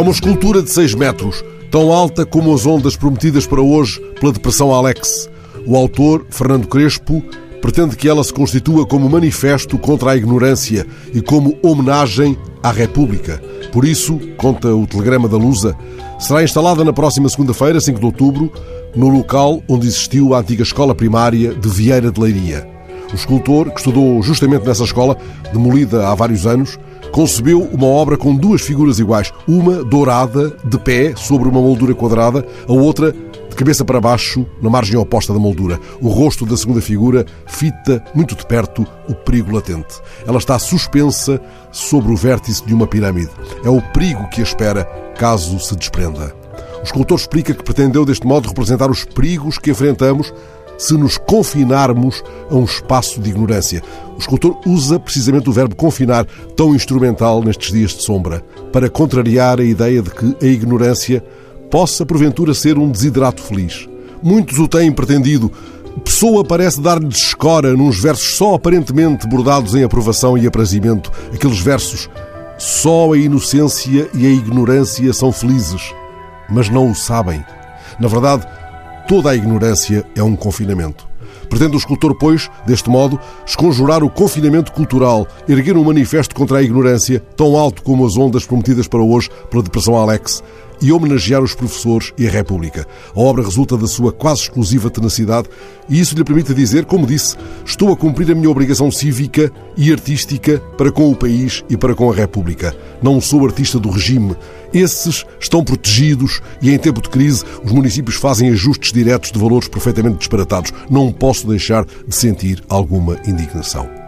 uma escultura de 6 metros, tão alta como as ondas prometidas para hoje pela Depressão Alex. O autor, Fernando Crespo, pretende que ela se constitua como manifesto contra a ignorância e como homenagem à República. Por isso, conta o Telegrama da Lusa, será instalada na próxima segunda-feira, 5 de outubro, no local onde existiu a antiga escola primária de Vieira de Leiria. O escultor, que estudou justamente nessa escola, demolida há vários anos, concebeu uma obra com duas figuras iguais, uma dourada, de pé, sobre uma moldura quadrada, a outra de cabeça para baixo, na margem oposta da moldura. O rosto da segunda figura fita muito de perto o perigo latente. Ela está suspensa sobre o vértice de uma pirâmide. É o perigo que a espera caso se desprenda. O escultor explica que pretendeu deste modo representar os perigos que enfrentamos se nos confinarmos a um espaço de ignorância. O escultor usa precisamente o verbo confinar, tão instrumental nestes dias de sombra, para contrariar a ideia de que a ignorância possa porventura ser um desidrato feliz. Muitos o têm pretendido. Pessoa parece dar-lhe escora nos versos só aparentemente bordados em aprovação e aprazimento, aqueles versos só a inocência e a ignorância são felizes, mas não o sabem. Na verdade, Toda a ignorância é um confinamento. Pretende o escultor, pois, deste modo, esconjurar o confinamento cultural, erguer um manifesto contra a ignorância, tão alto como as ondas prometidas para hoje pela Depressão Alex, e homenagear os professores e a República. A obra resulta da sua quase exclusiva tenacidade e isso lhe permite dizer, como disse, estou a cumprir a minha obrigação cívica e artística para com o país e para com a República. Não sou artista do regime. Esses estão protegidos e em tempo de crise os municípios fazem ajustes diretos de valores perfeitamente disparatados. Não posso deixar de sentir alguma indignação.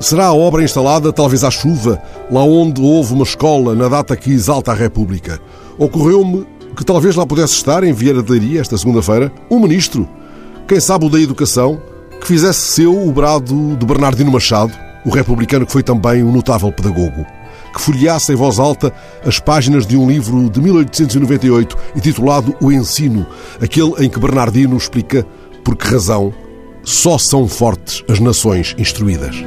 Será a obra instalada, talvez à chuva, lá onde houve uma escola na data que exalta a República. Ocorreu-me que talvez lá pudesse estar, em Vieira de Leiria, esta segunda-feira, um ministro, quem sabe o da Educação, que fizesse seu o brado de Bernardino Machado, o republicano que foi também um notável pedagogo, que folheasse em voz alta as páginas de um livro de 1898 intitulado O Ensino, aquele em que Bernardino explica por que razão só são fortes as nações instruídas.